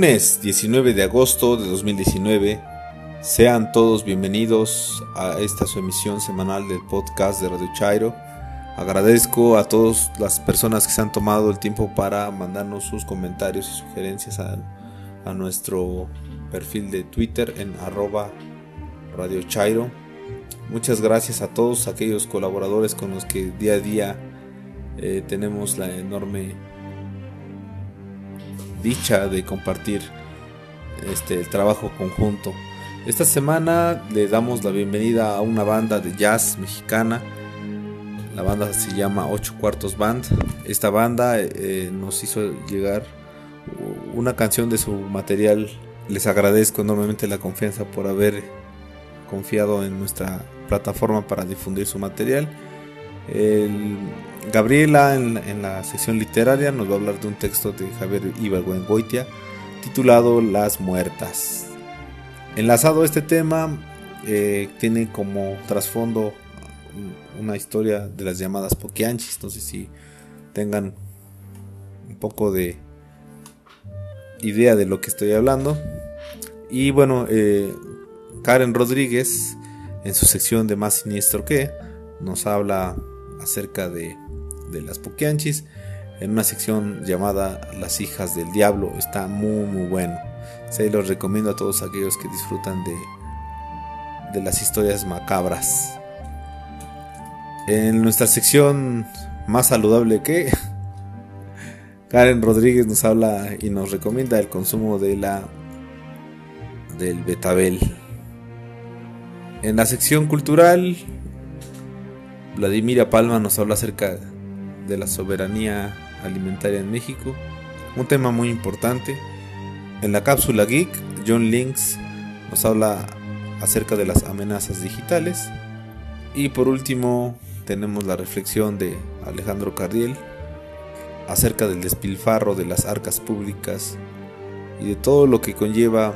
Lunes 19 de agosto de 2019. Sean todos bienvenidos a esta su emisión semanal del podcast de Radio Chairo. Agradezco a todas las personas que se han tomado el tiempo para mandarnos sus comentarios y sugerencias a, nuestro perfil de Twitter en arroba Radio Chairo. Muchas gracias a todos aquellos colaboradores con los que día a día eh, tenemos la enorme dicha de compartir este, el trabajo conjunto. Esta semana le damos la bienvenida a una banda de jazz mexicana. La banda se llama Ocho Cuartos Band. Esta banda eh, nos hizo llegar una canción de su material. Les agradezco enormemente la confianza por haber confiado en nuestra plataforma para difundir su material. Gabriela en, la sección literaria nos va a hablar de un texto de Javier Ibargüengoitia titulado Las Muertas. Enlazado a este tema, eh, tiene como trasfondo una historia de las llamadas poquianchis. No sé si tengan un poco de idea de lo que estoy hablando. Y bueno, eh, Karen Rodríguez, en su sección de Más Siniestro que, nos habla acerca de, las Poquianchis en una sección llamada Las hijas del diablo. Está muy muy bueno. Se los recomiendo a todos aquellos que disfrutan de, de las historias macabras. En nuestra sección más saludable que Karen Rodríguez nos habla y nos recomienda el consumo de la del betabel. En la sección cultural Vladimira Palma nos habla acerca de la soberanía alimentaria en México, un tema muy importante. En la cápsula Geek, John Links nos habla acerca de las amenazas digitales. Y por último, tenemos la reflexión de Alejandro Cardiel acerca del despilfarro de las arcas públicas y de todo lo que conlleva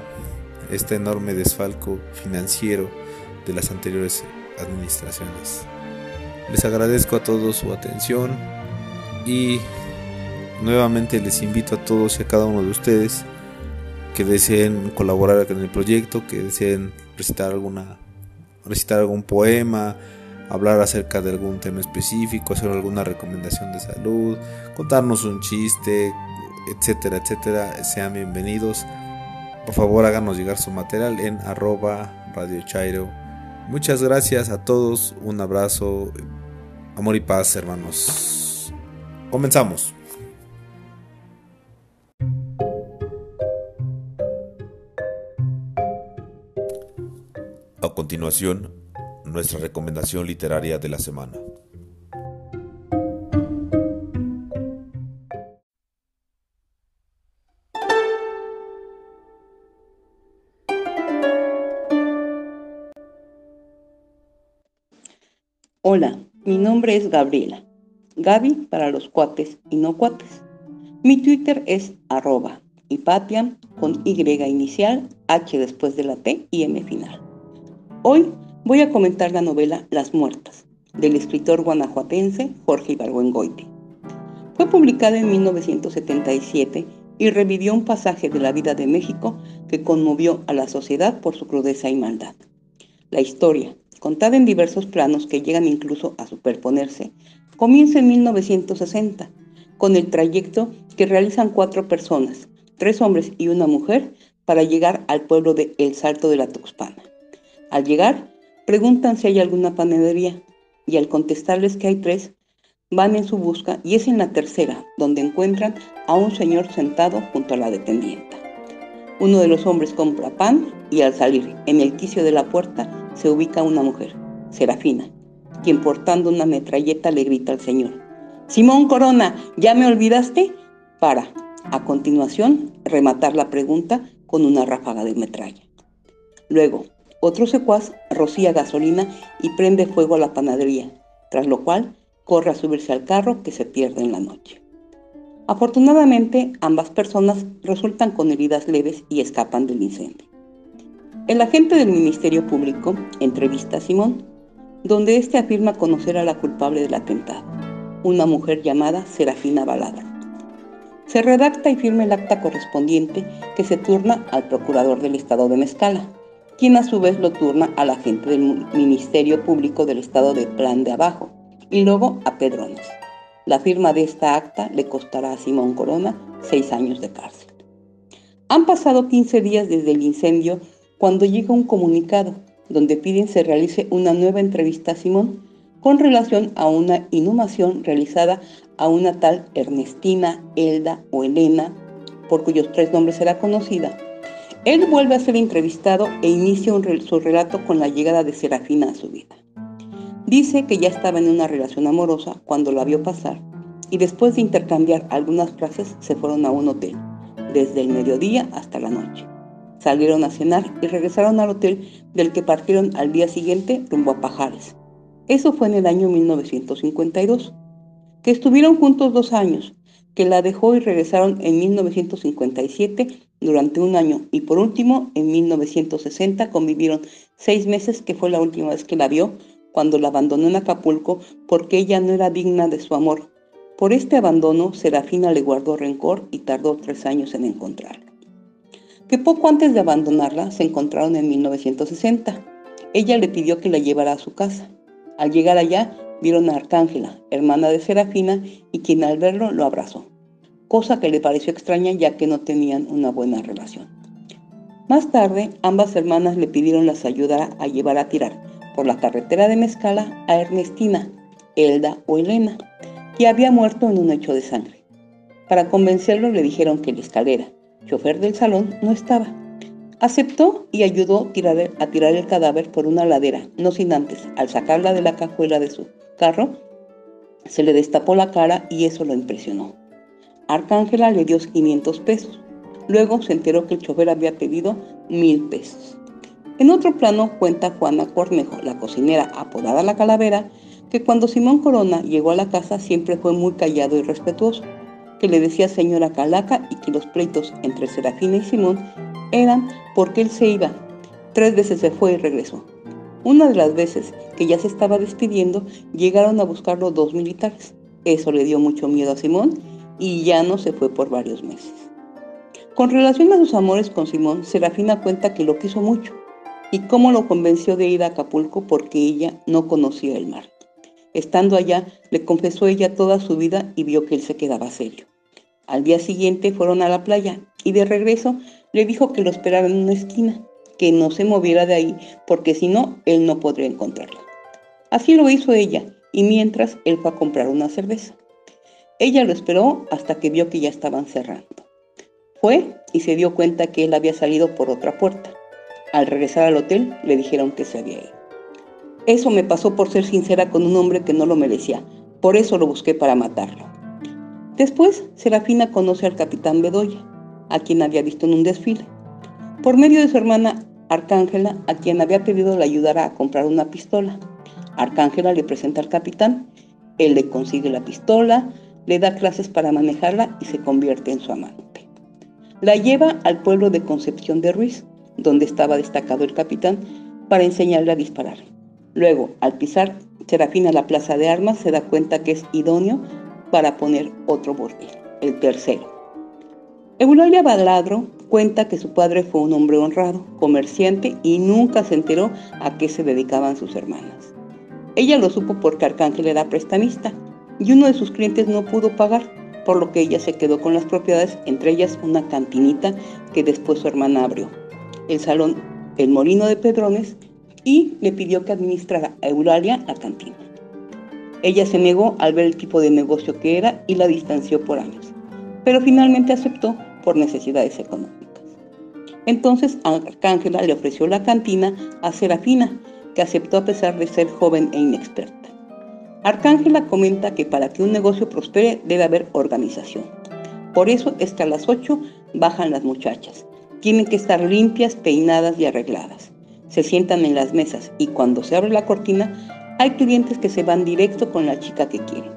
este enorme desfalco financiero de las anteriores administraciones. Les agradezco a todos su atención y nuevamente les invito a todos y a cada uno de ustedes que deseen colaborar con el proyecto, que deseen recitar alguna recitar algún poema, hablar acerca de algún tema específico, hacer alguna recomendación de salud, contarnos un chiste, etcétera, etcétera, sean bienvenidos. Por favor háganos llegar su material en arroba Radio Chairo Muchas gracias a todos, un abrazo, amor y paz hermanos. Comenzamos. A continuación, nuestra recomendación literaria de la semana. Hola, mi nombre es Gabriela. Gaby para los cuates y no cuates. Mi Twitter es arroba con Y inicial, H después de la T y M final. Hoy voy a comentar la novela Las Muertas, del escritor guanajuatense Jorge Ibargüengoiti. Fue publicada en 1977 y revivió un pasaje de la vida de México que conmovió a la sociedad por su crudeza y maldad. La historia, contada en diversos planos que llegan incluso a superponerse, comienza en 1960, con el trayecto que realizan cuatro personas, tres hombres y una mujer, para llegar al pueblo de El Salto de la Tuxpana. Al llegar, preguntan si hay alguna panadería, y al contestarles que hay tres, van en su busca y es en la tercera donde encuentran a un señor sentado junto a la dependienta. Uno de los hombres compra pan y al salir en el quicio de la puerta se ubica una mujer, Serafina, quien portando una metralleta le grita al señor, Simón Corona, ¿ya me olvidaste? Para, a continuación, rematar la pregunta con una ráfaga de metralla. Luego, otro secuaz rocía gasolina y prende fuego a la panadería, tras lo cual corre a subirse al carro que se pierde en la noche. Afortunadamente, ambas personas resultan con heridas leves y escapan del incendio. El agente del Ministerio Público entrevista a Simón, donde éste afirma conocer a la culpable del atentado, una mujer llamada Serafina Balada. Se redacta y firma el acta correspondiente que se turna al procurador del Estado de Mezcala, quien a su vez lo turna al agente del Ministerio Público del Estado de Plan de Abajo y luego a Pedrones. La firma de esta acta le costará a Simón Corona seis años de cárcel. Han pasado 15 días desde el incendio cuando llega un comunicado donde piden se realice una nueva entrevista a Simón con relación a una inhumación realizada a una tal Ernestina, Elda o Elena, por cuyos tres nombres era conocida. Él vuelve a ser entrevistado e inicia su relato con la llegada de Serafina a su vida. Dice que ya estaba en una relación amorosa cuando la vio pasar y después de intercambiar algunas frases se fueron a un hotel, desde el mediodía hasta la noche. Salieron a cenar y regresaron al hotel del que partieron al día siguiente rumbo a Pajares. Eso fue en el año 1952. Que estuvieron juntos dos años, que la dejó y regresaron en 1957 durante un año y por último en 1960 convivieron seis meses que fue la última vez que la vio cuando la abandonó en Acapulco porque ella no era digna de su amor. Por este abandono, Serafina le guardó rencor y tardó tres años en encontrarla. Que poco antes de abandonarla se encontraron en 1960. Ella le pidió que la llevara a su casa. Al llegar allá, vieron a Arcángela, hermana de Serafina, y quien al verlo lo abrazó, cosa que le pareció extraña ya que no tenían una buena relación. Más tarde, ambas hermanas le pidieron las ayudara a llevar a tirar, por la carretera de Mezcala a Ernestina, Elda o Elena, que había muerto en un hecho de sangre. Para convencerlo le dijeron que la escalera, chofer del salón, no estaba. Aceptó y ayudó a tirar el cadáver por una ladera, no sin antes, al sacarla de la cajuela de su carro, se le destapó la cara y eso lo impresionó. Arcángela le dio 500 pesos. Luego se enteró que el chofer había pedido mil pesos. En otro plano cuenta Juana Cornejo, la cocinera apodada La Calavera, que cuando Simón Corona llegó a la casa siempre fue muy callado y respetuoso, que le decía señora Calaca y que los pleitos entre Serafina y Simón eran porque él se iba. Tres veces se fue y regresó. Una de las veces que ya se estaba despidiendo, llegaron a buscarlo dos militares. Eso le dio mucho miedo a Simón y ya no se fue por varios meses. Con relación a sus amores con Simón, Serafina cuenta que lo quiso mucho y cómo lo convenció de ir a Acapulco porque ella no conocía el mar. Estando allá, le confesó ella toda su vida y vio que él se quedaba serio. Al día siguiente fueron a la playa y de regreso le dijo que lo esperara en una esquina, que no se moviera de ahí porque si no, él no podría encontrarla. Así lo hizo ella y mientras él fue a comprar una cerveza. Ella lo esperó hasta que vio que ya estaban cerrando. Fue y se dio cuenta que él había salido por otra puerta. Al regresar al hotel le dijeron que se había ido. Eso me pasó por ser sincera con un hombre que no lo merecía, por eso lo busqué para matarlo. Después, Serafina conoce al capitán Bedoya, a quien había visto en un desfile. Por medio de su hermana Arcángela, a quien había pedido le ayudara a comprar una pistola. Arcángela le presenta al capitán, él le consigue la pistola, le da clases para manejarla y se convierte en su amante. La lleva al pueblo de Concepción de Ruiz, donde estaba destacado el capitán, para enseñarle a disparar. Luego, al pisar Serafina la plaza de armas, se da cuenta que es idóneo para poner otro bordel, el tercero. Eulalia Baladro cuenta que su padre fue un hombre honrado, comerciante y nunca se enteró a qué se dedicaban sus hermanas. Ella lo supo porque Arcángel era prestamista y uno de sus clientes no pudo pagar, por lo que ella se quedó con las propiedades, entre ellas una cantinita que después su hermana abrió el salón El Molino de Pedrones y le pidió que administrara a Eulalia la cantina. Ella se negó al ver el tipo de negocio que era y la distanció por años, pero finalmente aceptó por necesidades económicas. Entonces Arcángela le ofreció la cantina a Serafina, que aceptó a pesar de ser joven e inexperta. Arcángela comenta que para que un negocio prospere debe haber organización. Por eso es que a las 8 bajan las muchachas, tienen que estar limpias, peinadas y arregladas. Se sientan en las mesas y cuando se abre la cortina, hay clientes que se van directo con la chica que quieren.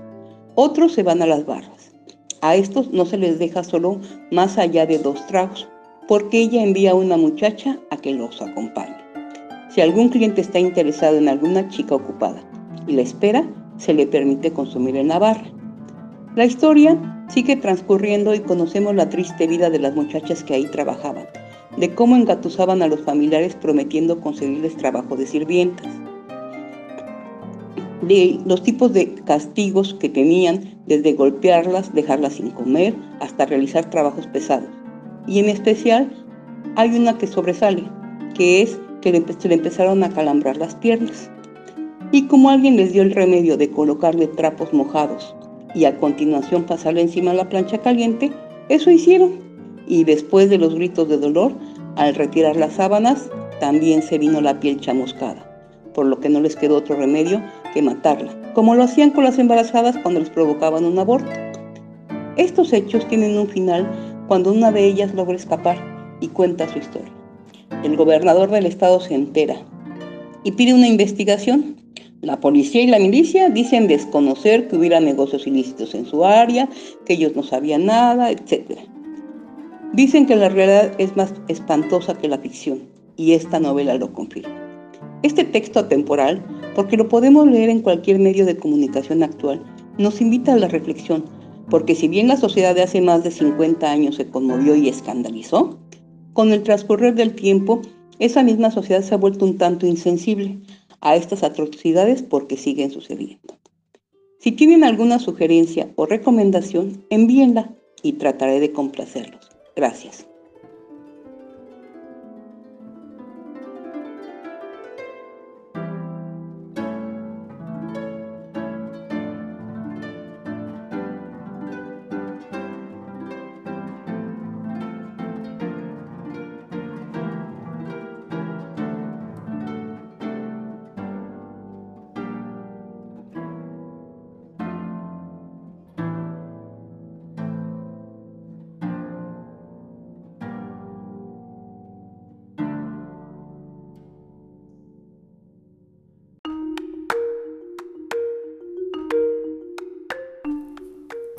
Otros se van a las barras. A estos no se les deja solo más allá de dos tragos, porque ella envía a una muchacha a que los acompañe. Si algún cliente está interesado en alguna chica ocupada y la espera, se le permite consumir en la barra. La historia Sigue transcurriendo y conocemos la triste vida de las muchachas que ahí trabajaban, de cómo engatusaban a los familiares prometiendo conseguirles trabajo de sirvientas, de los tipos de castigos que tenían, desde golpearlas, dejarlas sin comer, hasta realizar trabajos pesados. Y en especial hay una que sobresale, que es que se le empezaron a calambrar las piernas. Y como alguien les dio el remedio de colocarle trapos mojados y a continuación pasarle encima la plancha caliente, eso hicieron. Y después de los gritos de dolor, al retirar las sábanas, también se vino la piel chamuscada, por lo que no les quedó otro remedio que matarla, como lo hacían con las embarazadas cuando les provocaban un aborto. Estos hechos tienen un final cuando una de ellas logra escapar y cuenta su historia. El gobernador del estado se entera y pide una investigación. La policía y la milicia dicen desconocer que hubiera negocios ilícitos en su área, que ellos no sabían nada, etc. Dicen que la realidad es más espantosa que la ficción y esta novela lo confirma. Este texto atemporal, porque lo podemos leer en cualquier medio de comunicación actual, nos invita a la reflexión, porque si bien la sociedad de hace más de 50 años se conmovió y escandalizó, con el transcurrir del tiempo, esa misma sociedad se ha vuelto un tanto insensible a estas atrocidades porque siguen sucediendo. Si tienen alguna sugerencia o recomendación, envíenla y trataré de complacerlos. Gracias.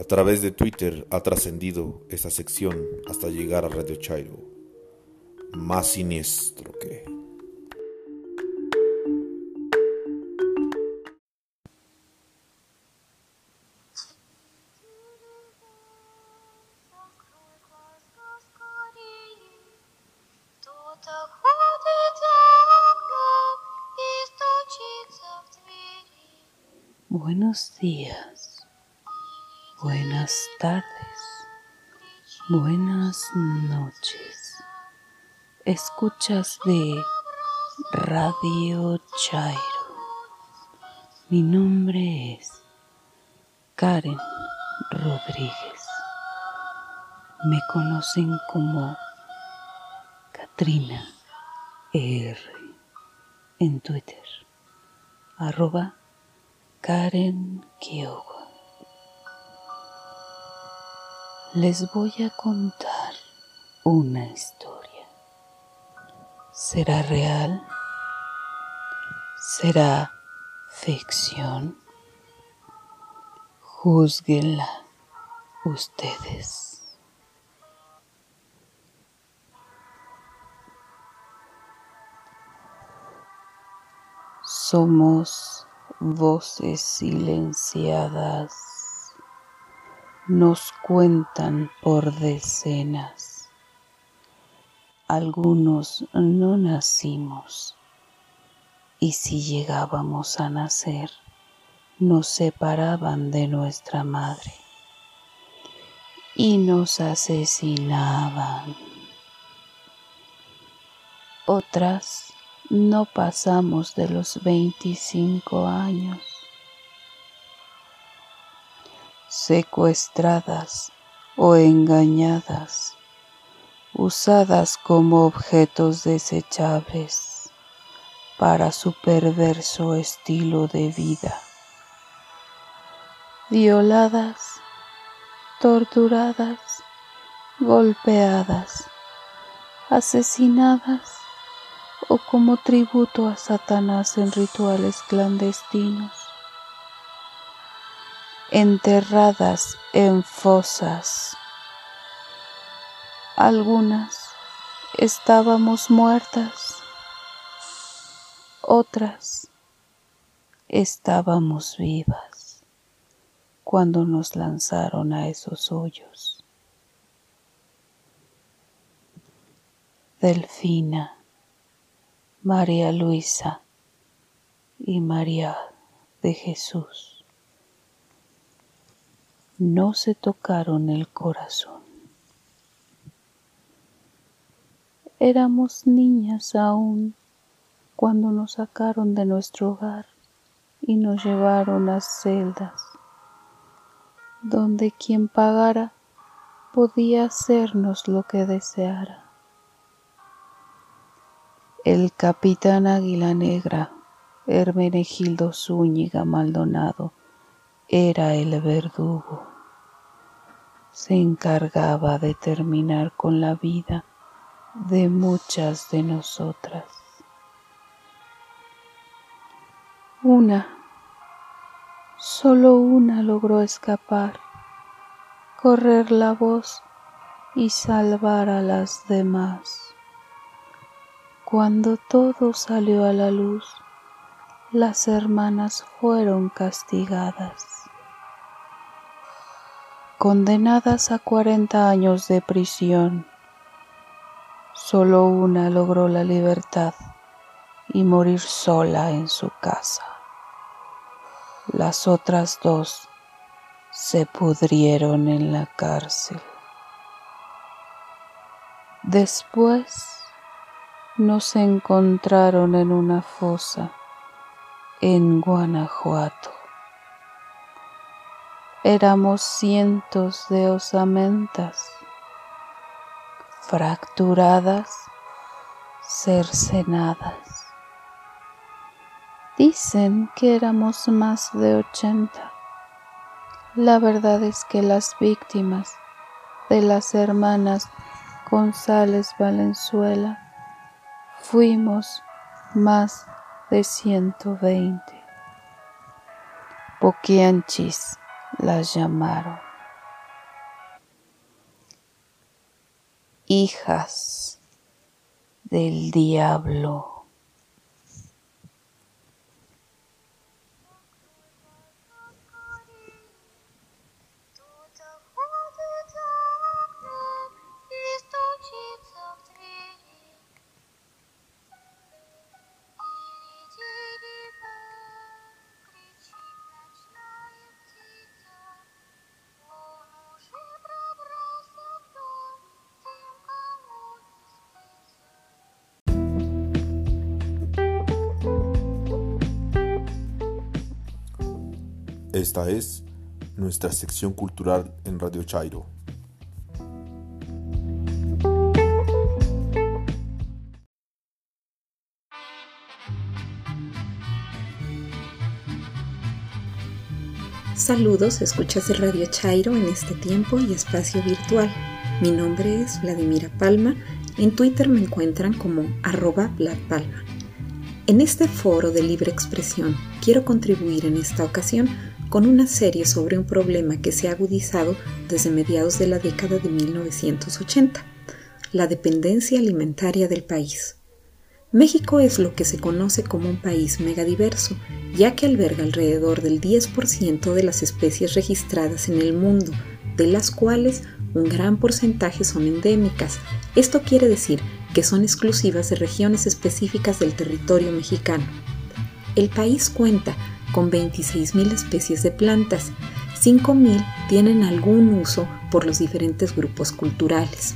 Través de Twitter ha trascendido esa sección hasta llegar a Radio Chairo. Más siniestro que... Buenos días. Buenas tardes, buenas noches. Escuchas de Radio Chairo. Mi nombre es Karen Rodríguez. Me conocen como Katrina R en Twitter. Arroba Karen les voy a contar una historia. ¿Será real? ¿Será ficción? Júzguenla ustedes. Somos voces silenciadas nos cuentan por decenas. Algunos no nacimos y si llegábamos a nacer, nos separaban de nuestra madre y nos asesinaban. Otras no pasamos de los 25 años secuestradas o engañadas, usadas como objetos desechables para su perverso estilo de vida, violadas, torturadas, golpeadas, asesinadas o como tributo a Satanás en rituales clandestinos enterradas en fosas. Algunas estábamos muertas, otras estábamos vivas cuando nos lanzaron a esos hoyos. Delfina, María Luisa y María de Jesús no se tocaron el corazón. Éramos niñas aún cuando nos sacaron de nuestro hogar y nos llevaron a celdas, donde quien pagara podía hacernos lo que deseara. El capitán Águila Negra, Hermenegildo Zúñiga Maldonado, era el verdugo. Se encargaba de terminar con la vida de muchas de nosotras. Una, solo una logró escapar, correr la voz y salvar a las demás. Cuando todo salió a la luz, las hermanas fueron castigadas. Condenadas a cuarenta años de prisión, Solo una logró la libertad y morir sola en su casa. Las otras dos se pudrieron en la cárcel. Después nos encontraron en una fosa en Guanajuato. Éramos cientos de osamentas fracturadas, cercenadas. Dicen que éramos más de ochenta. La verdad es que las víctimas de las hermanas González Valenzuela fuimos más de ciento veinte. Poquianchis las llamaron. hijas del diablo. Esta es nuestra sección cultural en Radio Chairo. Saludos, escuchas de Radio Chairo en este tiempo y espacio virtual. Mi nombre es Vladimira Palma. En Twitter me encuentran como arroba Palma. En este foro de libre expresión quiero contribuir en esta ocasión con una serie sobre un problema que se ha agudizado desde mediados de la década de 1980, la dependencia alimentaria del país. México es lo que se conoce como un país megadiverso, ya que alberga alrededor del 10% de las especies registradas en el mundo, de las cuales un gran porcentaje son endémicas. Esto quiere decir que son exclusivas de regiones específicas del territorio mexicano. El país cuenta con 26.000 especies de plantas. 5.000 tienen algún uso por los diferentes grupos culturales.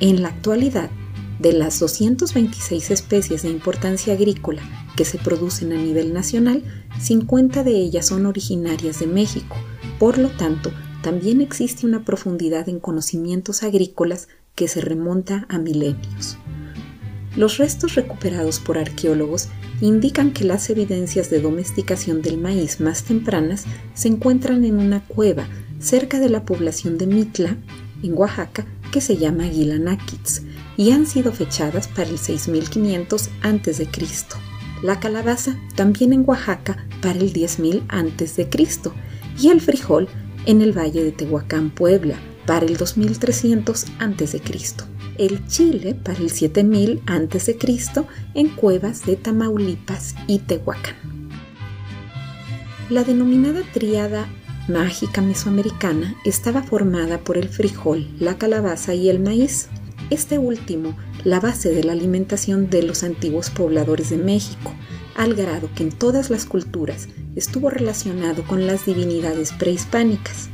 En la actualidad, de las 226 especies de importancia agrícola que se producen a nivel nacional, 50 de ellas son originarias de México. Por lo tanto, también existe una profundidad en conocimientos agrícolas que se remonta a milenios. Los restos recuperados por arqueólogos indican que las evidencias de domesticación del maíz más tempranas se encuentran en una cueva cerca de la población de Mitla, en Oaxaca, que se llama Gilanakitz, y han sido fechadas para el 6500 a.C. La calabaza también en Oaxaca para el 10000 a.C. y el frijol en el valle de Tehuacán, Puebla, para el 2300 a.C el Chile para el 7000 a.C. en cuevas de Tamaulipas y Tehuacán. La denominada tríada mágica mesoamericana estaba formada por el frijol, la calabaza y el maíz. Este último, la base de la alimentación de los antiguos pobladores de México, al grado que en todas las culturas estuvo relacionado con las divinidades prehispánicas.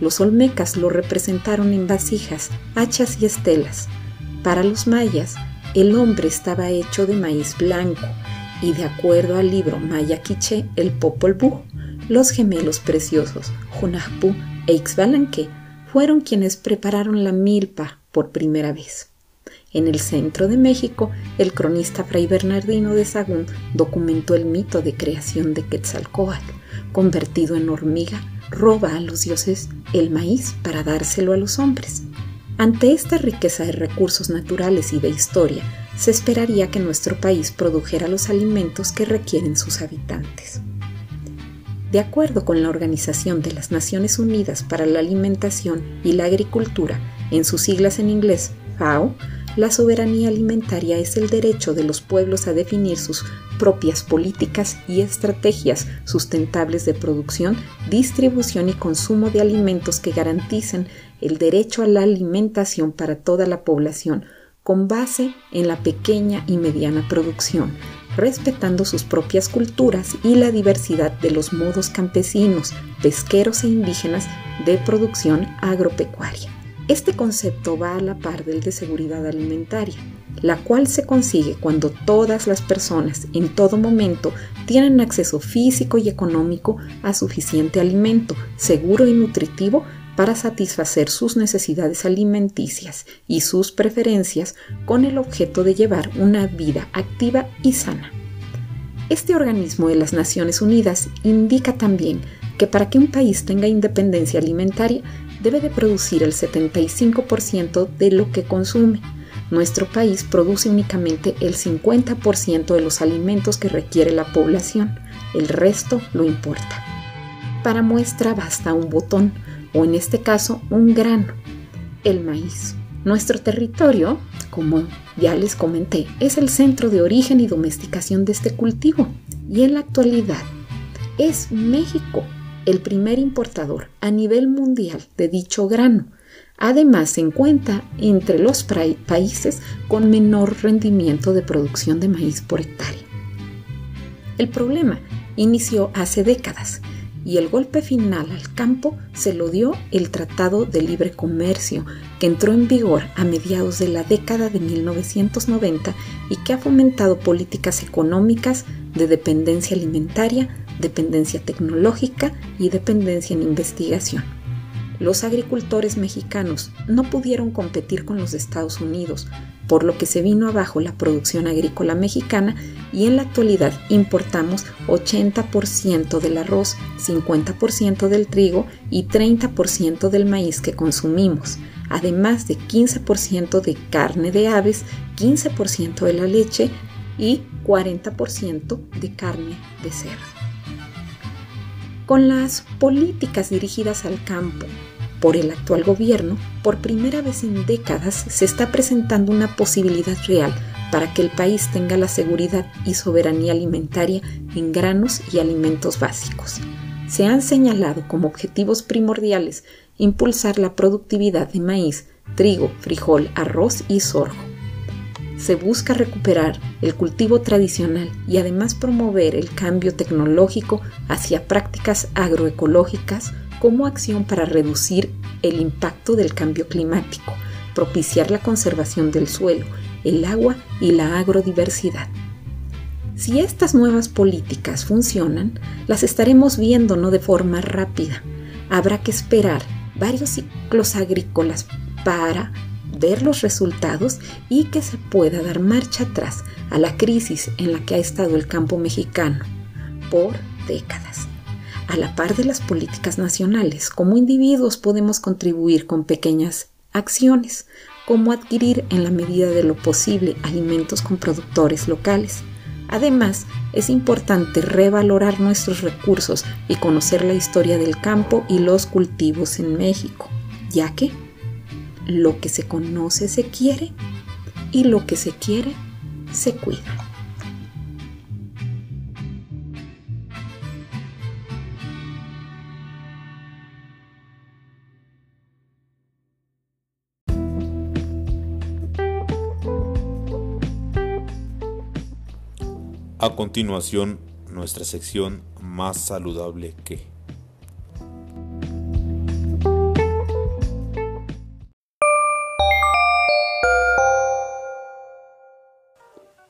Los olmecas lo representaron en vasijas, hachas y estelas. Para los mayas, el hombre estaba hecho de maíz blanco y de acuerdo al libro Maya Quiché, el Popol Vuh, los gemelos preciosos, Junahpu e Ixbalanque, fueron quienes prepararon la milpa por primera vez. En el centro de México, el cronista Fray Bernardino de Sagún documentó el mito de creación de Quetzalcóatl, convertido en hormiga, roba a los dioses el maíz para dárselo a los hombres. Ante esta riqueza de recursos naturales y de historia, se esperaría que nuestro país produjera los alimentos que requieren sus habitantes. De acuerdo con la Organización de las Naciones Unidas para la Alimentación y la Agricultura, en sus siglas en inglés FAO, la soberanía alimentaria es el derecho de los pueblos a definir sus propias políticas y estrategias sustentables de producción, distribución y consumo de alimentos que garanticen el derecho a la alimentación para toda la población con base en la pequeña y mediana producción, respetando sus propias culturas y la diversidad de los modos campesinos, pesqueros e indígenas de producción agropecuaria. Este concepto va a la par del de seguridad alimentaria, la cual se consigue cuando todas las personas en todo momento tienen acceso físico y económico a suficiente alimento seguro y nutritivo para satisfacer sus necesidades alimenticias y sus preferencias con el objeto de llevar una vida activa y sana. Este organismo de las Naciones Unidas indica también que para que un país tenga independencia alimentaria debe de producir el 75% de lo que consume. Nuestro país produce únicamente el 50% de los alimentos que requiere la población, el resto lo importa. Para muestra basta un botón, o en este caso un grano, el maíz. Nuestro territorio, como ya les comenté, es el centro de origen y domesticación de este cultivo y en la actualidad es México el primer importador a nivel mundial de dicho grano. Además, se encuentra entre los países con menor rendimiento de producción de maíz por hectárea. El problema inició hace décadas y el golpe final al campo se lo dio el Tratado de Libre Comercio, que entró en vigor a mediados de la década de 1990 y que ha fomentado políticas económicas de dependencia alimentaria, dependencia tecnológica y dependencia en investigación. Los agricultores mexicanos no pudieron competir con los Estados Unidos, por lo que se vino abajo la producción agrícola mexicana y en la actualidad importamos 80% del arroz, 50% del trigo y 30% del maíz que consumimos, además de 15% de carne de aves, 15% de la leche y 40% de carne de cerdo. Con las políticas dirigidas al campo por el actual gobierno, por primera vez en décadas se está presentando una posibilidad real para que el país tenga la seguridad y soberanía alimentaria en granos y alimentos básicos. Se han señalado como objetivos primordiales impulsar la productividad de maíz, trigo, frijol, arroz y sorgo se busca recuperar el cultivo tradicional y además promover el cambio tecnológico hacia prácticas agroecológicas como acción para reducir el impacto del cambio climático, propiciar la conservación del suelo, el agua y la agrodiversidad. Si estas nuevas políticas funcionan, las estaremos viendo no de forma rápida. Habrá que esperar varios ciclos agrícolas para ver los resultados y que se pueda dar marcha atrás a la crisis en la que ha estado el campo mexicano por décadas. A la par de las políticas nacionales, como individuos podemos contribuir con pequeñas acciones, como adquirir en la medida de lo posible alimentos con productores locales. Además, es importante revalorar nuestros recursos y conocer la historia del campo y los cultivos en México, ya que lo que se conoce se quiere y lo que se quiere se cuida. A continuación, nuestra sección más saludable que...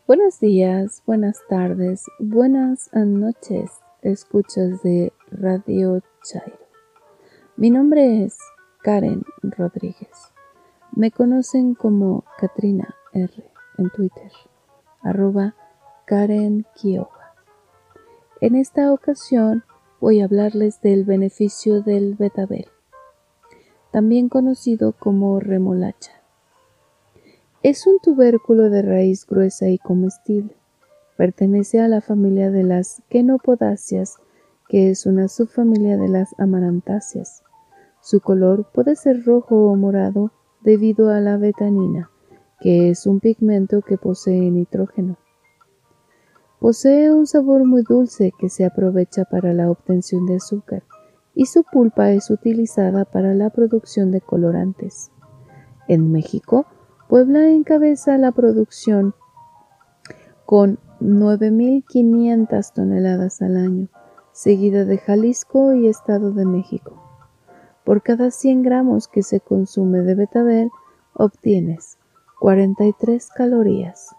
Buenos días, buenas tardes, buenas noches, escuchas de Radio Chairo. Mi nombre es Karen Rodríguez. Me conocen como Katrina R en Twitter, arroba Karen Kiowa. En esta ocasión voy a hablarles del beneficio del betabel, también conocido como remolacha. Es un tubérculo de raíz gruesa y comestible. Pertenece a la familia de las quenopodáceas, que es una subfamilia de las amarantáceas. Su color puede ser rojo o morado debido a la betanina, que es un pigmento que posee nitrógeno. Posee un sabor muy dulce que se aprovecha para la obtención de azúcar y su pulpa es utilizada para la producción de colorantes. En México, Puebla encabeza la producción con 9.500 toneladas al año, seguida de Jalisco y Estado de México. Por cada 100 gramos que se consume de betabel, obtienes 43 calorías.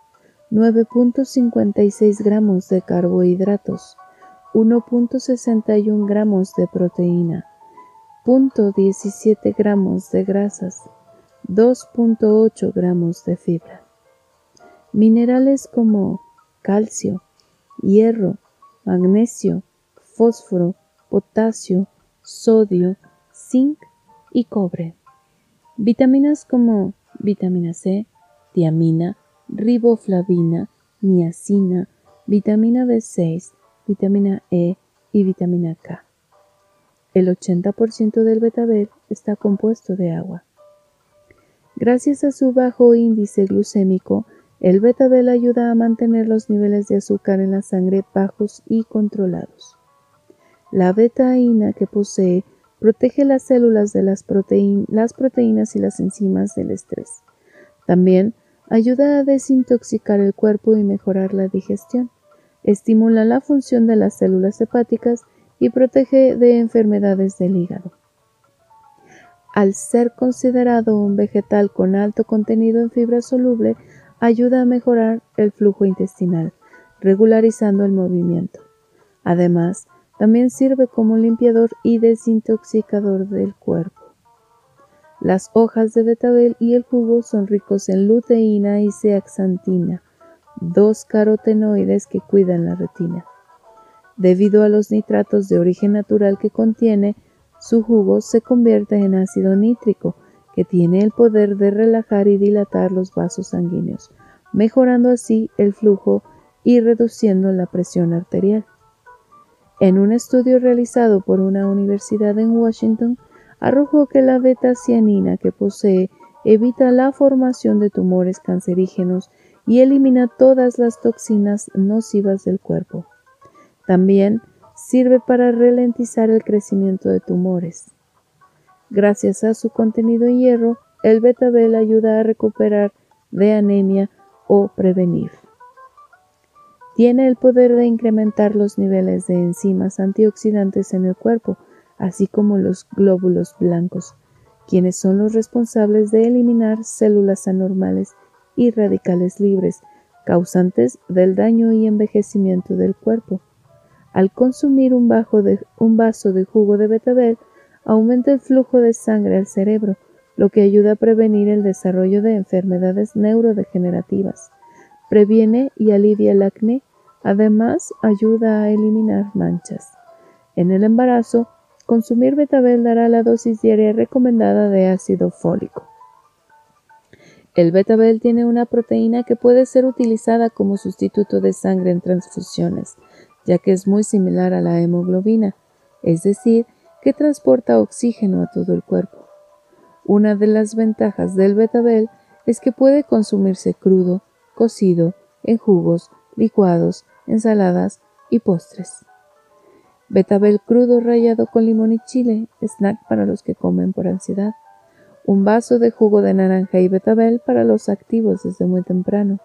9.56 gramos de carbohidratos, 1.61 gramos de proteína, 0.17 gramos de grasas, 2.8 gramos de fibra. Minerales como calcio, hierro, magnesio, fósforo, potasio, sodio, zinc y cobre. Vitaminas como vitamina C, tiamina, riboflavina, niacina, vitamina B6, vitamina E y vitamina K. El 80% del betabel está compuesto de agua. Gracias a su bajo índice glucémico, el betabel ayuda a mantener los niveles de azúcar en la sangre bajos y controlados. La betaína que posee protege las células de las, las proteínas y las enzimas del estrés. También Ayuda a desintoxicar el cuerpo y mejorar la digestión. Estimula la función de las células hepáticas y protege de enfermedades del hígado. Al ser considerado un vegetal con alto contenido en fibra soluble, ayuda a mejorar el flujo intestinal, regularizando el movimiento. Además, también sirve como limpiador y desintoxicador del cuerpo. Las hojas de betabel y el jugo son ricos en luteína y zeaxantina, dos carotenoides que cuidan la retina. Debido a los nitratos de origen natural que contiene, su jugo se convierte en ácido nítrico, que tiene el poder de relajar y dilatar los vasos sanguíneos, mejorando así el flujo y reduciendo la presión arterial. En un estudio realizado por una universidad en Washington, arrojó que la beta-cianina que posee evita la formación de tumores cancerígenos y elimina todas las toxinas nocivas del cuerpo. También sirve para ralentizar el crecimiento de tumores. Gracias a su contenido en hierro, el betabel ayuda a recuperar de anemia o prevenir. Tiene el poder de incrementar los niveles de enzimas antioxidantes en el cuerpo, así como los glóbulos blancos, quienes son los responsables de eliminar células anormales y radicales libres, causantes del daño y envejecimiento del cuerpo. Al consumir un, vaso de jugo de betabel, aumenta el flujo de sangre al cerebro, lo que ayuda a prevenir el desarrollo de enfermedades neurodegenerativas. Previene y alivia el acné, además ayuda a eliminar manchas. En el embarazo, Consumir betabel dará la dosis diaria recomendada de ácido fólico. El betabel tiene una proteína que puede ser utilizada como sustituto de sangre en transfusiones, ya que es muy similar a la hemoglobina, es decir, que transporta oxígeno a todo el cuerpo. Una de las ventajas del betabel es que puede consumirse crudo, cocido, en jugos, licuados, ensaladas y postres. Betabel crudo rallado con limón y chile, snack para los que comen por ansiedad. Un vaso de jugo de naranja y betabel para los activos desde muy temprano.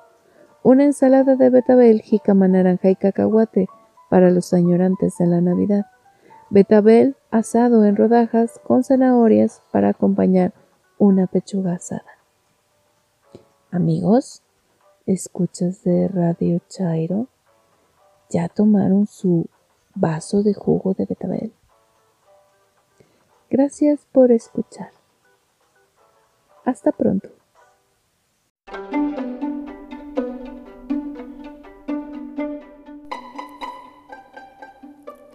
una ensalada de betabel, jícama, naranja y cacahuate para los añorantes de la Navidad. Betabel asado en rodajas con zanahorias para acompañar una pechuga asada. Amigos, escuchas de Radio Chairo, ya tomaron su vaso de jugo de betabel. Gracias por escuchar. Hasta pronto.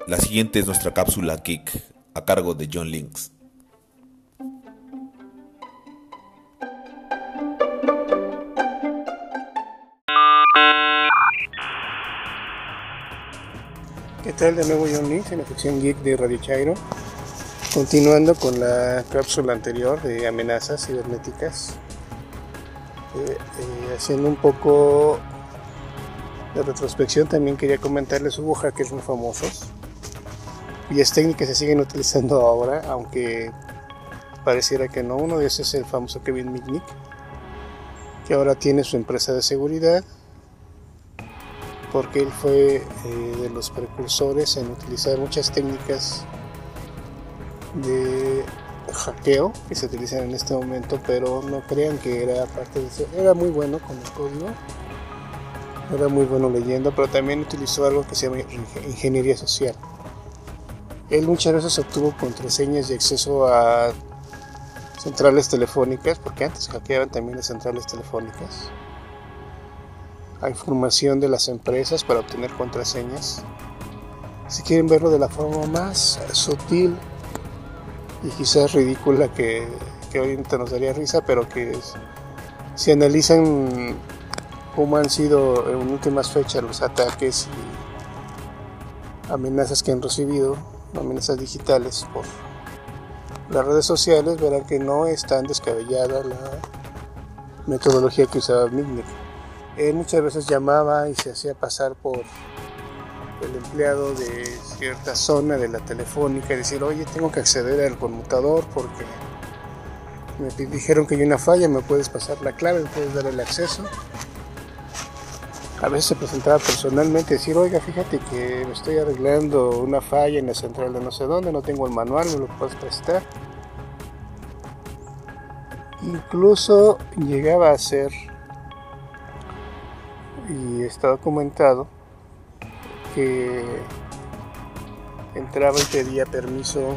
La siguiente es nuestra cápsula Kick a cargo de John Links. De nuevo John Links en la sección Geek de Radio Chairo. Continuando con la cápsula anterior de amenazas cibernéticas, eh, eh, haciendo un poco de retrospección, también quería comentarles, hubo hackers muy famosos, cuyas técnicas se siguen utilizando ahora, aunque pareciera que no. Uno de esos es el famoso Kevin Mitnick, que ahora tiene su empresa de seguridad, porque él fue eh, de los precursores en utilizar muchas técnicas de hackeo que se utilizan en este momento, pero no crean que era parte de eso. Era muy bueno con el código, era muy bueno leyendo, pero también utilizó algo que se llama ingeniería social. Él muchas veces obtuvo contraseñas y acceso a centrales telefónicas, porque antes hackeaban también las centrales telefónicas, a información de las empresas para obtener contraseñas. Si quieren verlo de la forma más sutil y quizás ridícula que, que ahorita nos daría risa, pero que si analizan cómo han sido en últimas fechas los ataques y amenazas que han recibido, amenazas digitales por las redes sociales, verán que no es tan descabellada la metodología que usaba Mitnick. Él muchas veces llamaba y se hacía pasar por el empleado de cierta zona de la telefónica y decir, oye, tengo que acceder al conmutador porque me dijeron que hay una falla, me puedes pasar la clave, me puedes dar el acceso. A veces se presentaba personalmente, decir, oiga, fíjate que me estoy arreglando una falla en la central de no sé dónde, no tengo el manual, me lo puedes prestar. Incluso llegaba a ser, y está documentado, que entraba y pedía permiso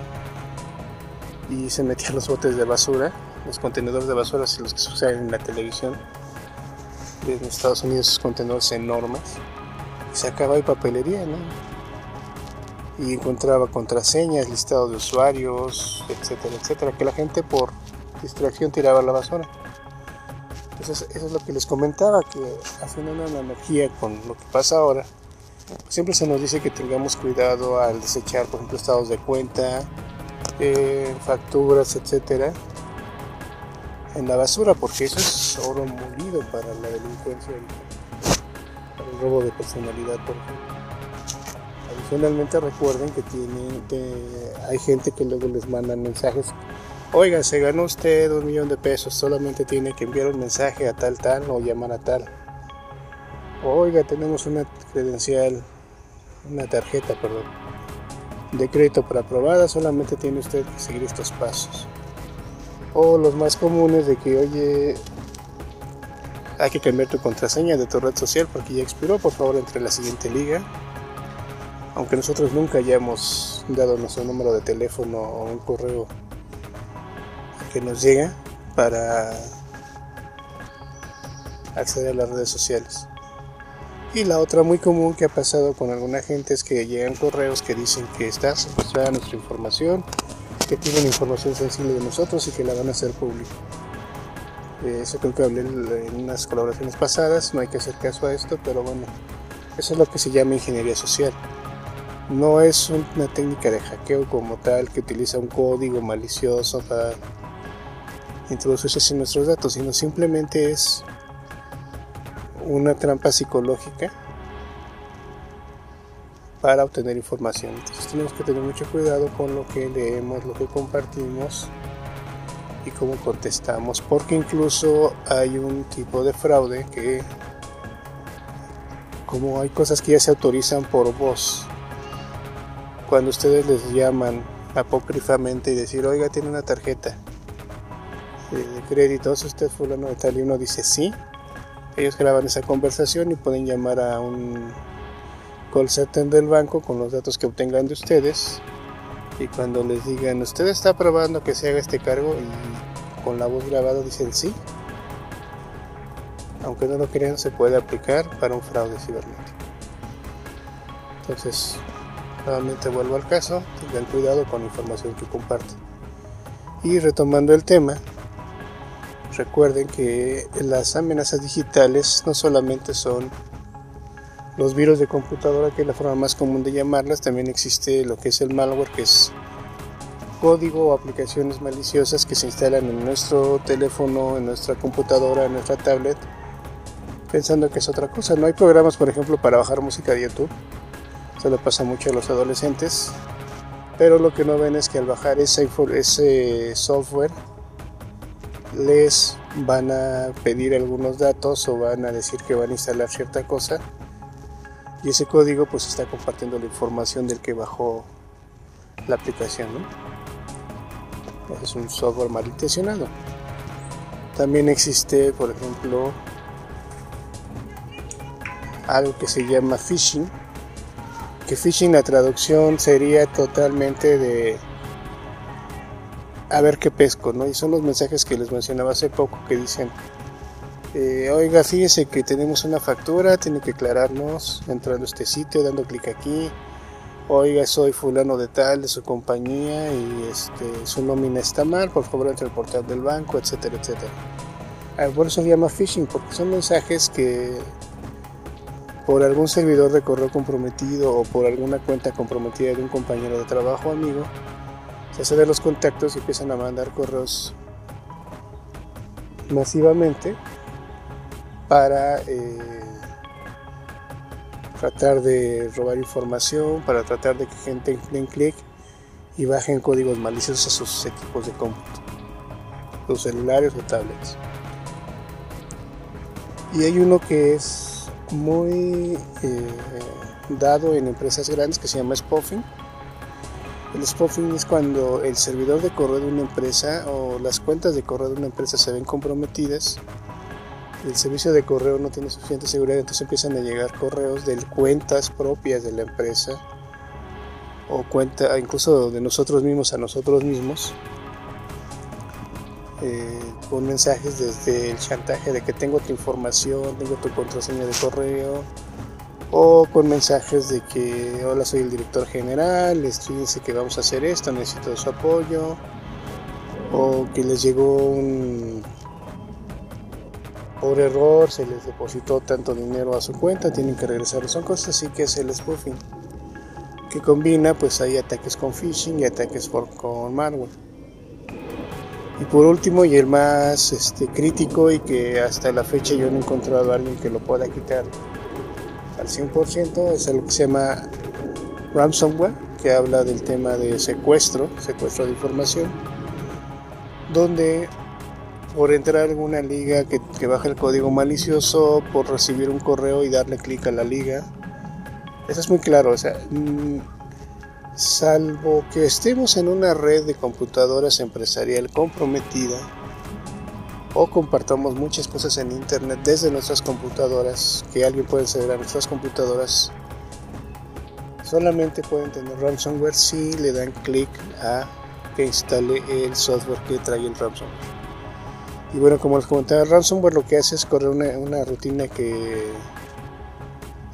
y se metía los botes de basura, los contenedores de basura, los que se usan en la televisión de Estados Unidos, esos contenedores enormes, y sacaba ahí papelería, ¿no? Y encontraba contraseñas, listado de usuarios, etcétera, etcétera, que la gente por distracción tiraba la basura. Entonces, eso es lo que les comentaba, que haciendo una analogía con lo que pasa ahora, siempre se nos dice que tengamos cuidado al desechar, por ejemplo, estados de cuenta, eh, facturas, etcétera, en la basura, porque eso es oro molido para la delincuencia y para el robo de personalidad, por ejemplo. Adicionalmente recuerden que tienen, hay gente que luego les mandan mensajes. Oiga, se ganó usted un millón de pesos, solamente tiene que enviar un mensaje a tal tal o llamar a tal. Oiga, tenemos una credencial, una tarjeta, perdón, de crédito para aprobada, solamente tiene usted que seguir estos pasos. O los más comunes de que, oye, hay que cambiar tu contraseña de tu red social porque ya expiró, por favor entre la siguiente liga. Aunque nosotros nunca hayamos dado nuestro número de teléfono o un correo que nos llega para acceder a las redes sociales. Y la otra muy común que ha pasado con alguna gente es que llegan correos que dicen que está secuestrada nuestra información, que tienen información sensible de nosotros y que la van a hacer pública. Eso creo que hablé en unas colaboraciones pasadas, no hay que hacer caso a esto, pero bueno, eso es lo que se llama ingeniería social. No es una técnica de hackeo como tal que utiliza un código malicioso para introducirse en nuestros datos, sino simplemente es una trampa psicológica para obtener información. Entonces tenemos que tener mucho cuidado con lo que leemos, lo que compartimos y cómo contestamos, porque incluso hay un tipo de fraude que como hay cosas que ya se autorizan por voz, cuando ustedes les llaman apócrifamente y decir, oiga, tiene una tarjeta de crédito, ¿es usted fulano de tal? Y uno dice sí, ellos graban esa conversación y pueden llamar a un call center del banco con los datos que obtengan de ustedes y cuando les digan, usted está aprobando que se haga este cargo y con la voz grabada dicen sí, aunque no lo crean, se puede aplicar para un fraude cibernético. Entonces, nuevamente vuelvo al caso, tengan cuidado con la información que comparten. Y retomando el tema, recuerden que las amenazas digitales no solamente son los virus de computadora, que es la forma más común de llamarlas, también existe lo que es el malware, que es código o aplicaciones maliciosas que se instalan en nuestro teléfono, en nuestra computadora, en nuestra tablet pensando que es otra cosa. No hay programas, por ejemplo, para bajar música de YouTube. Se lo pasa mucho a los adolescentes. Pero lo que no ven es que al bajar ese, ese software les van a pedir algunos datos o van a decir que van a instalar cierta cosa. Y ese código pues está compartiendo la información del que bajó la aplicación es un software malintencionado también existe por ejemplo algo que se llama phishing, que phishing la traducción sería totalmente de a ver qué pesco, ¿no? Y son los mensajes que les mencionaba hace poco que dicen, eh, oiga, fíjese que tenemos una factura, tiene que aclararnos entrando a este sitio, dando clic aquí, oiga, soy fulano de tal, de su compañía y este, su nómina está mal, por favor entre al portal del banco, etcétera, etcétera. Ah, por eso se llama phishing, porque son mensajes que por algún servidor de correo comprometido o por alguna cuenta comprometida de un compañero de trabajo o amigo, se hacen los contactos y empiezan a mandar correos masivamente para eh, tratar de robar información, para tratar de que gente den clic y bajen códigos maliciosos a sus equipos de cómputo, sus celulares o tablets. Y hay uno que es muy eh, dado en empresas grandes que se llama spoofing. El spoofing es cuando el servidor de correo de una empresa o las cuentas de correo de una empresa se ven comprometidas. El servicio de correo no tiene suficiente seguridad, entonces empiezan a llegar correos de cuentas propias de la empresa o cuenta incluso de nosotros mismos a nosotros mismos eh, con mensajes desde el chantaje de que tengo tu información, tengo tu contraseña de correo, o con mensajes de que hola soy el director general, dice que vamos a hacer esto, necesito su apoyo, o que les llegó un por error, se les depositó tanto dinero a su cuenta, tienen que regresarlo. Son cosas así que es el spoofing, que combina pues hay ataques con phishing y ataques por, con malware. Y por último, y el más este, crítico y que hasta la fecha yo no he encontrado a alguien que lo pueda quitar al 100%, es algo que se llama ransomware, que habla del tema de secuestro, secuestro de información, donde por entrar a alguna liga que, que baja el código malicioso, por recibir un correo y darle clic a la liga, eso es muy claro, o sea, mm, salvo que estemos en una red de computadoras empresarial comprometida o compartamos muchas cosas en internet desde nuestras computadoras que alguien puede acceder a nuestras computadoras solamente pueden tener ransomware si le dan clic a que instale el software que trae el ransomware y bueno como les comentaba el ransomware lo que hace es correr una, una rutina que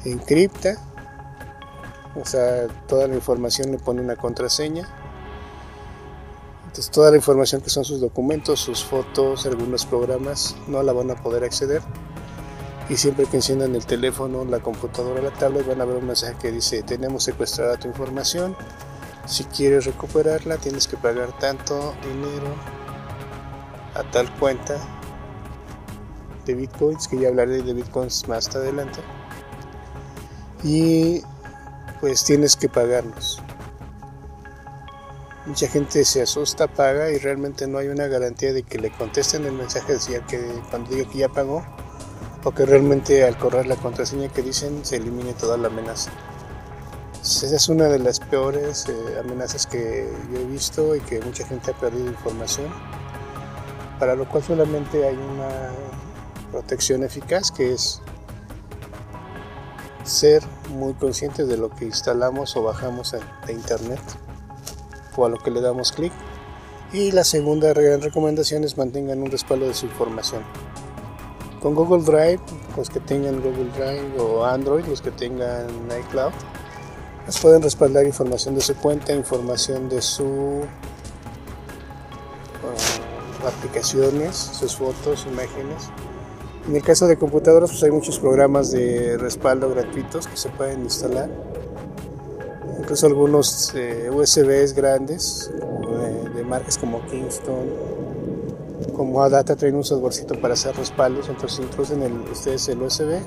encripta o sea, toda la información le pone una contraseña. Entonces toda la información que son sus documentos, sus fotos, algunos programas, no la van a poder acceder. Y siempre que enciendan el teléfono, la computadora, la tablet, van a ver un mensaje que dice, tenemos secuestrada tu información. Si quieres recuperarla, tienes que pagar tanto dinero a tal cuenta de bitcoins, que ya hablaré de bitcoins más adelante. Y pues tienes que pagarnos. Mucha gente se asusta, paga y realmente no hay una garantía de que le contesten el mensaje decía que cuando diga que ya pagó, o que realmente al correr la contraseña que dicen se elimine toda la amenaza. Esa es una de las peores eh, amenazas que yo he visto y que mucha gente ha perdido información, para lo cual solamente hay una protección eficaz que es ser muy conscientes de lo que instalamos o bajamos de internet o a lo que le damos clic. Y la segunda gran recomendación es mantengan un respaldo de su información. Con Google Drive, los que tengan Google Drive o Android, los que tengan iCloud, les pueden respaldar información de su cuenta, información de sus uh, aplicaciones, sus fotos, imágenes. En el caso de computadoras, pues hay muchos programas de respaldo gratuitos que se pueden instalar. Incluso algunos eh, USBs grandes, de, marcas como Kingston, como ADATA traen un softwarecito para hacer respaldos, entonces introducen el, ustedes el USB,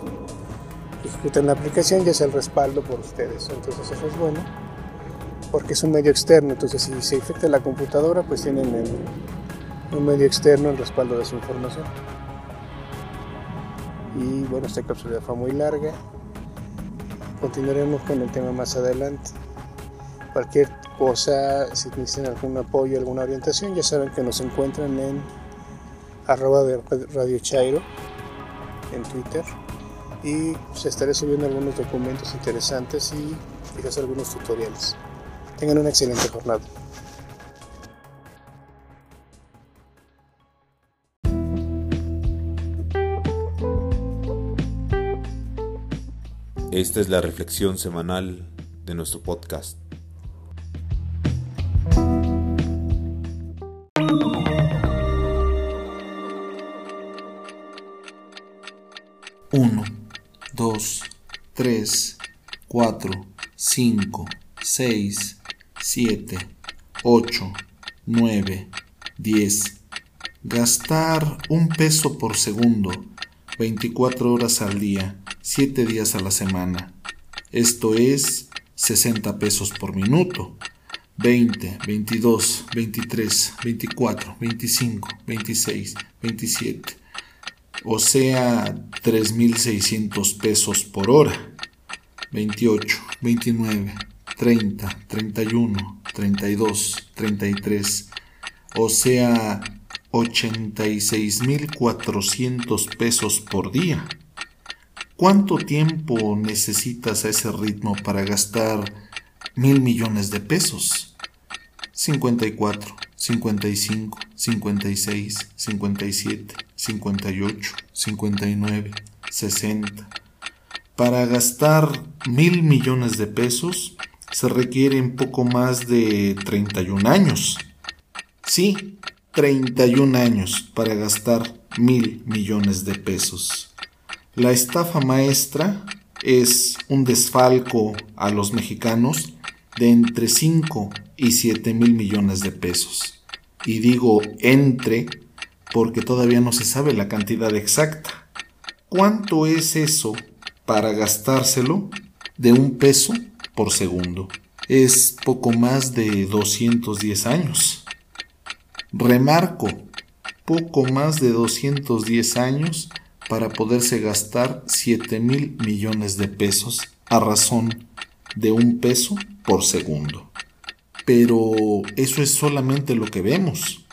ejecutan la aplicación y hace el respaldo por ustedes. Entonces eso es bueno, porque es un medio externo, entonces si se afecta la computadora, pues tienen un medio externo el respaldo de su información. Y bueno, esta cápsula fue muy larga. Continuaremos con el tema más adelante. Cualquier cosa, si necesitan algún apoyo, alguna orientación, ya saben que nos encuentran en arroba de Radio Chairo en Twitter y se estaré subiendo algunos documentos interesantes y quizás algunos tutoriales. Tengan una excelente jornada. Esta es la reflexión semanal de nuestro podcast. 2, 3, 4, 5, 6, 7, 8, 9, 10. Gastar un peso por segundo, 24 horas al día, 7 días a la semana. Esto es 60 pesos por minuto. 20, 22, 23, 24, 25, 26, 27, o sea 3.600 pesos por hora. 28, 29, 30, 31, 32, 33, o sea 86.400 pesos por día. ¿Cuánto tiempo necesitas a ese ritmo para gastar mil millones de pesos? 54, 55, 56, 57, 58, 59, 60. Para gastar mil millones de pesos se requieren poco más de 31 años. Sí, 31 años para gastar mil millones de pesos. La estafa maestra es un desfalco a los mexicanos de entre 5 y 7 mil millones de pesos. Y digo entre porque todavía no se sabe la cantidad exacta. ¿Cuánto es eso para gastárselo de un peso por segundo? Es poco más de 210 años. Remarco, poco más de 210 años para poderse gastar 7 mil millones de pesos a razón de un peso por segundo. Pero eso es solamente lo que vemos.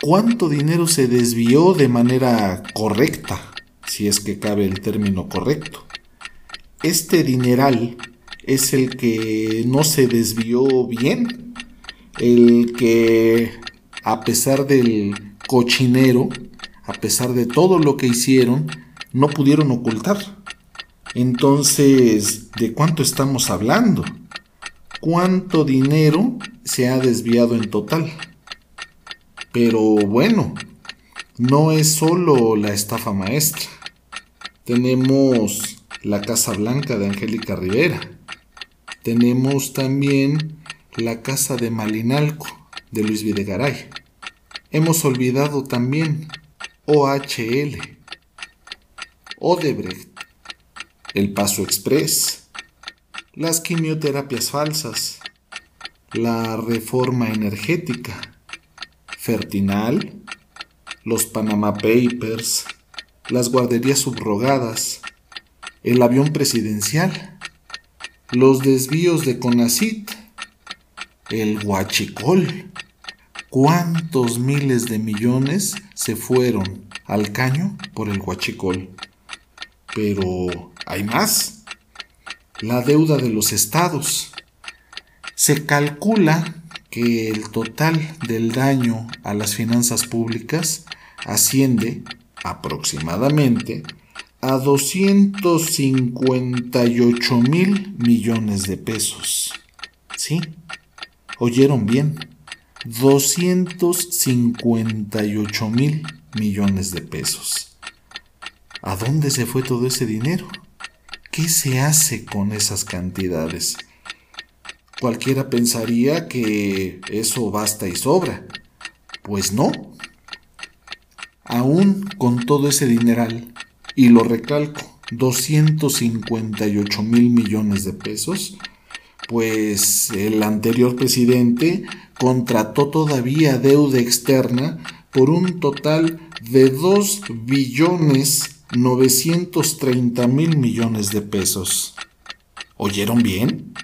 ¿Cuánto dinero se desvió de manera correcta? Si es que cabe el término correcto. Este dineral es el que no se desvió bien, el que a pesar del cochinero, a pesar de todo lo que hicieron, no pudieron ocultar. Entonces, ¿de cuánto estamos hablando? ¿Cuánto dinero se ha desviado en total? Pero bueno, no es solo la estafa maestra. Tenemos la Casa Blanca de Angélica Rivera. Tenemos también la Casa de Malinalco de Luis Videgaray. Hemos olvidado también OHL, Odebrecht, el Paso Express, las quimioterapias falsas, la reforma energética, Fertinal, los Panama Papers, las guarderías subrogadas, el avión presidencial, los desvíos de Conacit, el huachicol. ¿Cuántos miles de millones se fueron al caño por el huachicol? Pero hay más. La deuda de los estados. Se calcula que el total del daño a las finanzas públicas asciende aproximadamente a 258 mil millones de pesos. ¿Sí? ¿Oyeron bien? 258 mil millones de pesos. ¿A dónde se fue todo ese dinero? ¿Qué se hace con esas cantidades? Cualquiera pensaría que eso basta y sobra. Pues no. Aún con todo ese dineral, y lo recalco, 258 mil millones de pesos, pues el anterior presidente contrató todavía deuda externa por un total de 2 billones 930 mil millones de pesos. ¿Oyeron bien?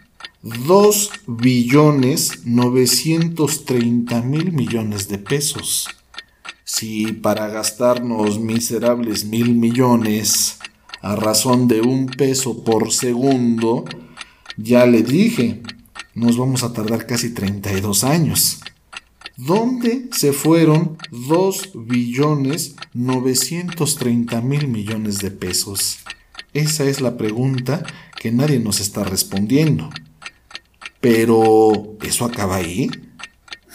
2 billones 930 mil millones de pesos. Si para gastarnos miserables mil millones a razón de un peso por segundo, ya le dije, nos vamos a tardar casi 32 años. ¿Dónde se fueron 2 billones 930 mil millones de pesos? Esa es la pregunta que nadie nos está respondiendo. Pero, ¿eso acaba ahí?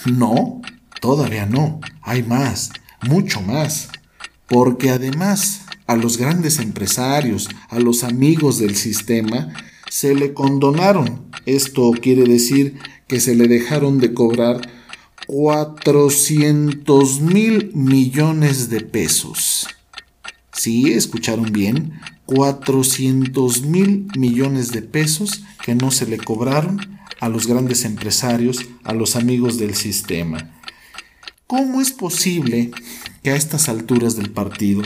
No, todavía no. Hay más, mucho más. Porque además a los grandes empresarios, a los amigos del sistema, se le condonaron. Esto quiere decir que se le dejaron de cobrar 400 mil millones de pesos. ¿Sí? ¿Escucharon bien? 400 mil millones de pesos que no se le cobraron a los grandes empresarios, a los amigos del sistema. ¿Cómo es posible que a estas alturas del partido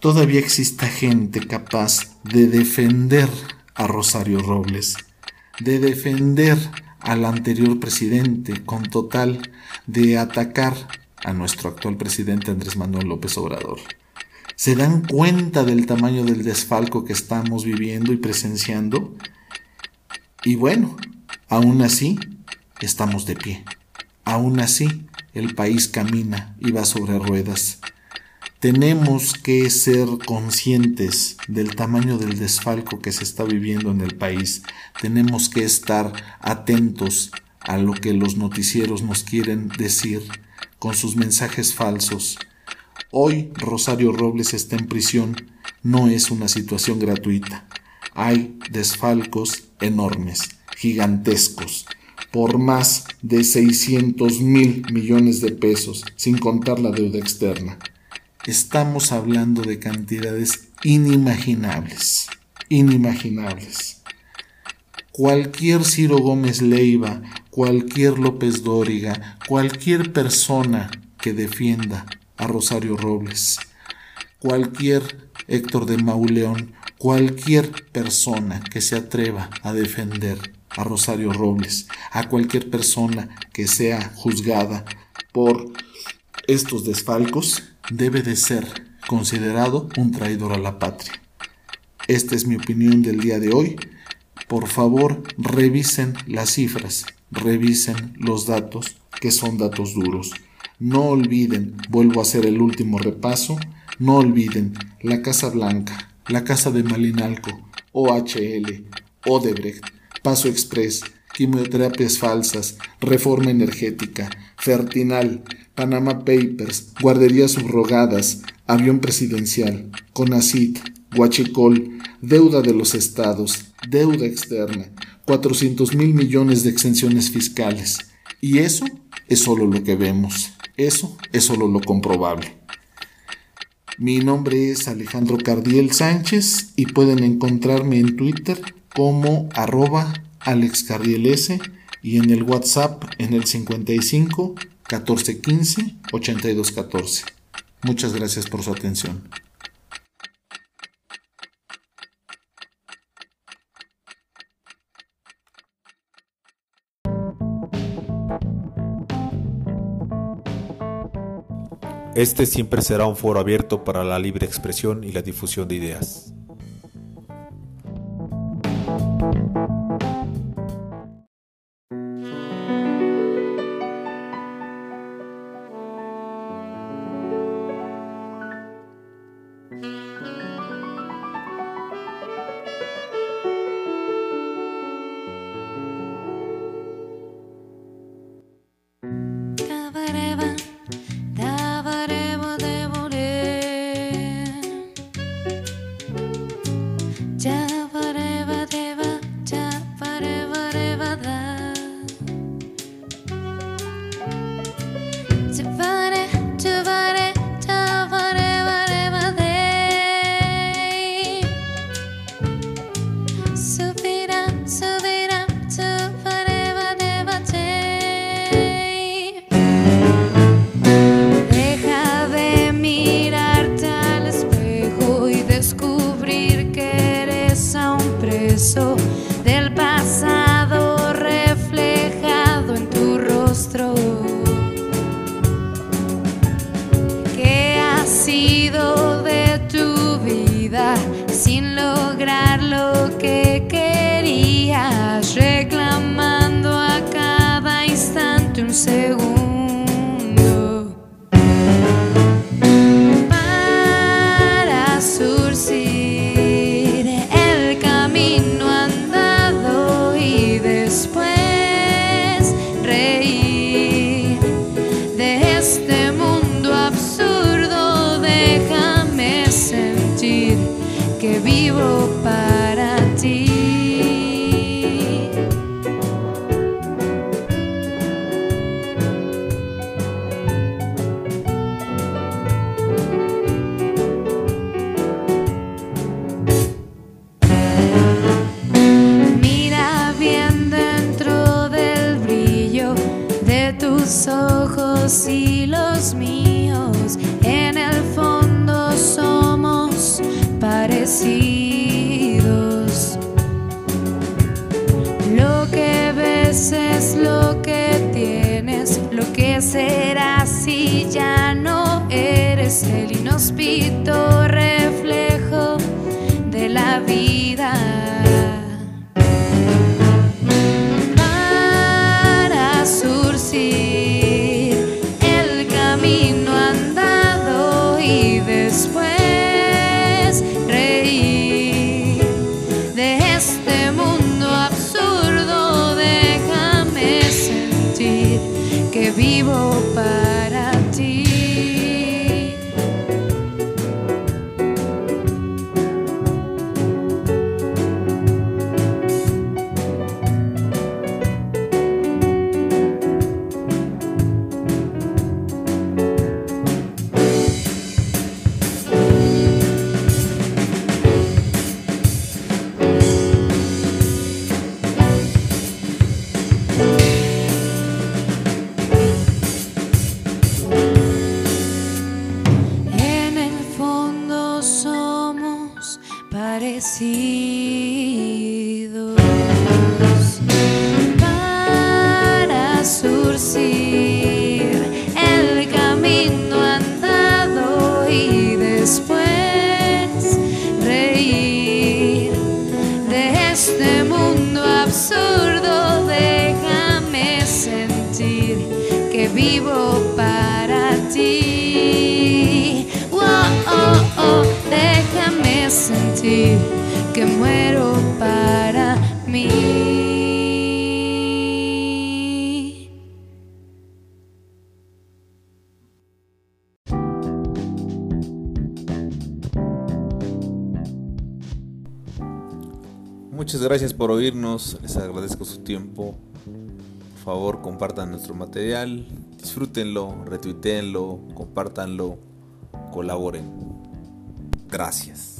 todavía exista gente capaz de defender a Rosario Robles, de defender al anterior presidente con total de atacar a nuestro actual presidente Andrés Manuel López Obrador? ¿Se dan cuenta del tamaño del desfalco que estamos viviendo y presenciando? Y bueno, Aún así, estamos de pie. Aún así, el país camina y va sobre ruedas. Tenemos que ser conscientes del tamaño del desfalco que se está viviendo en el país. Tenemos que estar atentos a lo que los noticieros nos quieren decir con sus mensajes falsos. Hoy Rosario Robles está en prisión. No es una situación gratuita. Hay desfalcos enormes gigantescos, por más de 600 mil millones de pesos, sin contar la deuda externa. Estamos hablando de cantidades inimaginables, inimaginables. Cualquier Ciro Gómez Leiva, cualquier López Dóriga, cualquier persona que defienda a Rosario Robles, cualquier Héctor de Mauleón, cualquier persona que se atreva a defender a Rosario Robles, a cualquier persona que sea juzgada por estos desfalcos, debe de ser considerado un traidor a la patria. Esta es mi opinión del día de hoy. Por favor, revisen las cifras, revisen los datos, que son datos duros. No olviden, vuelvo a hacer el último repaso, no olviden la Casa Blanca, la Casa de Malinalco, OHL, Odebrecht, Paso Express, quimioterapias falsas, reforma energética, Fertinal, Panama Papers, guarderías subrogadas, avión presidencial, CONACIT, Huachicol, deuda de los estados, deuda externa, 400 mil millones de exenciones fiscales. Y eso es solo lo que vemos, eso es solo lo comprobable. Mi nombre es Alejandro Cardiel Sánchez y pueden encontrarme en Twitter como arroba alexcardiels y en el WhatsApp en el 55 1415-8214. Muchas gracias por su atención. Este siempre será un foro abierto para la libre expresión y la difusión de ideas. según tiempo. Por favor, compartan nuestro material, disfrútenlo, retuiteenlo, compártanlo, colaboren. Gracias.